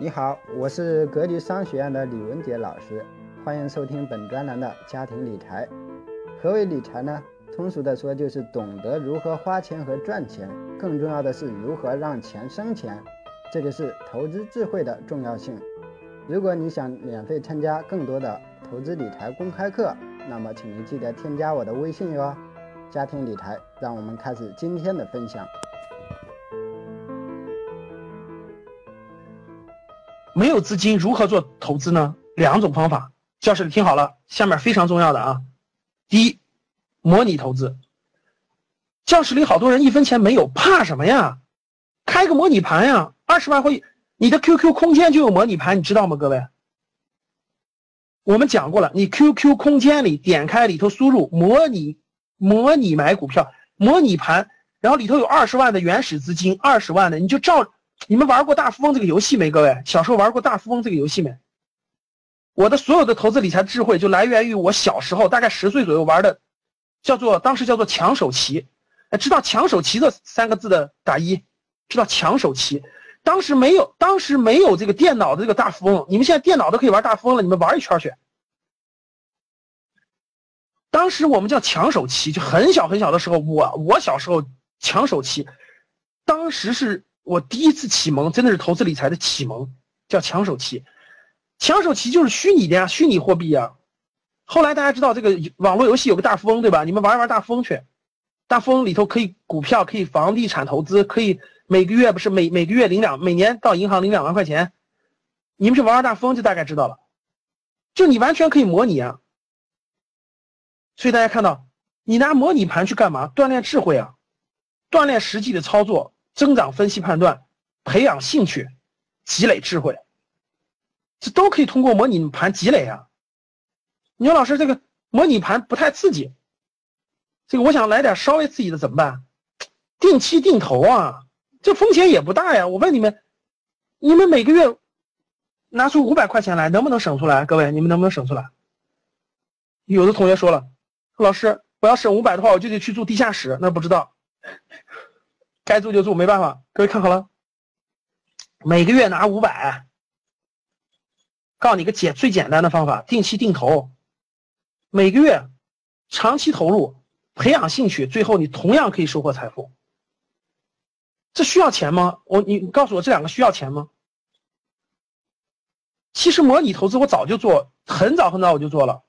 你好，我是格局商学院的李文杰老师，欢迎收听本专栏的家庭理财。何为理财呢？通俗的说，就是懂得如何花钱和赚钱，更重要的是如何让钱生钱，这就是投资智慧的重要性。如果你想免费参加更多的投资理财公开课，那么请您记得添加我的微信哟。家庭理财，让我们开始今天的分享。没有资金如何做投资呢？两种方法，教室里听好了，下面非常重要的啊。第一，模拟投资。教室里好多人一分钱没有，怕什么呀？开个模拟盘呀，二十万会，你的 QQ 空间就有模拟盘，你知道吗？各位，我们讲过了，你 QQ 空间里点开里头输入模拟模拟买股票模拟盘，然后里头有二十万的原始资金，二十万的你就照。你们玩过大富翁这个游戏没？各位，小时候玩过大富翁这个游戏没？我的所有的投资理财智慧就来源于我小时候，大概十岁左右玩的，叫做当时叫做抢手棋。哎，知道抢手棋这三个字的打一，知道抢手棋。当时没有，当时没有这个电脑的这个大富翁。你们现在电脑都可以玩大富翁了，你们玩一圈去。当时我们叫抢手棋，就很小很小的时候，我我小时候抢手棋，当时是。我第一次启蒙真的是投资理财的启蒙，叫抢手棋。抢手棋就是虚拟的呀，虚拟货币呀。后来大家知道这个网络游戏有个大富翁，对吧？你们玩一玩大富翁去。大富翁里头可以股票，可以房地产投资，可以每个月不是每每个月领两，每年到银行领两万块钱。你们去玩玩大富翁就大概知道了，就你完全可以模拟啊。所以大家看到，你拿模拟盘去干嘛？锻炼智慧啊，锻炼实际的操作。增长分析判断，培养兴趣，积累智慧，这都可以通过模拟盘积累啊。你说老师这个模拟盘不太刺激，这个我想来点稍微刺激的怎么办？定期定投啊，这风险也不大呀。我问你们，你们每个月拿出五百块钱来，能不能省出来？各位，你们能不能省出来？有的同学说了，老师，我要省五百的话，我就得去住地下室，那不知道。该住就住，没办法。各位看好了，每个月拿五百，告诉你个简最简单的方法：定期定投，每个月长期投入，培养兴趣，最后你同样可以收获财富。这需要钱吗？我你告诉我这两个需要钱吗？其实模拟投资我早就做，很早很早我就做了，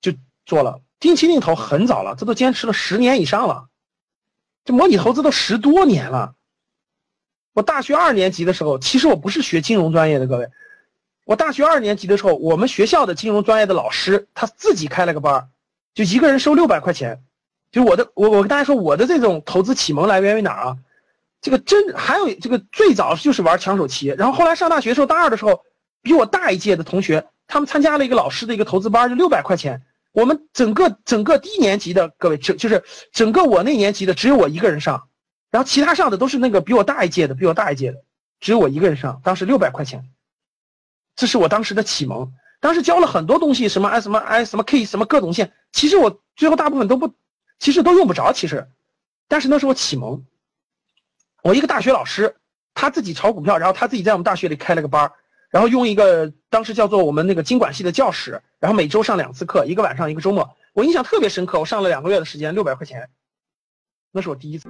就做了定期定投很早了，这都坚持了十年以上了。这模拟投资都十多年了。我大学二年级的时候，其实我不是学金融专业的，各位。我大学二年级的时候，我们学校的金融专业的老师他自己开了个班就一个人收六百块钱。就我的，我我跟大家说，我的这种投资启蒙来源于哪儿啊？这个真还有这个最早就是玩抢手棋，然后后来上大学的时候，大二的时候，比我大一届的同学，他们参加了一个老师的一个投资班就六百块钱。我们整个整个低年级的各位，就就是整个我那年级的只有我一个人上，然后其他上的都是那个比我大一届的，比我大一届的，只有我一个人上。当时六百块钱，这是我当时的启蒙。当时教了很多东西，什么 I 什么 I 什么 K 什么各种线，其实我最后大部分都不，其实都用不着。其实，但是那是我启蒙。我一个大学老师，他自己炒股票，然后他自己在我们大学里开了个班儿。然后用一个当时叫做我们那个经管系的教室，然后每周上两次课，一个晚上一个周末，我印象特别深刻。我上了两个月的时间，六百块钱，那是我第一次。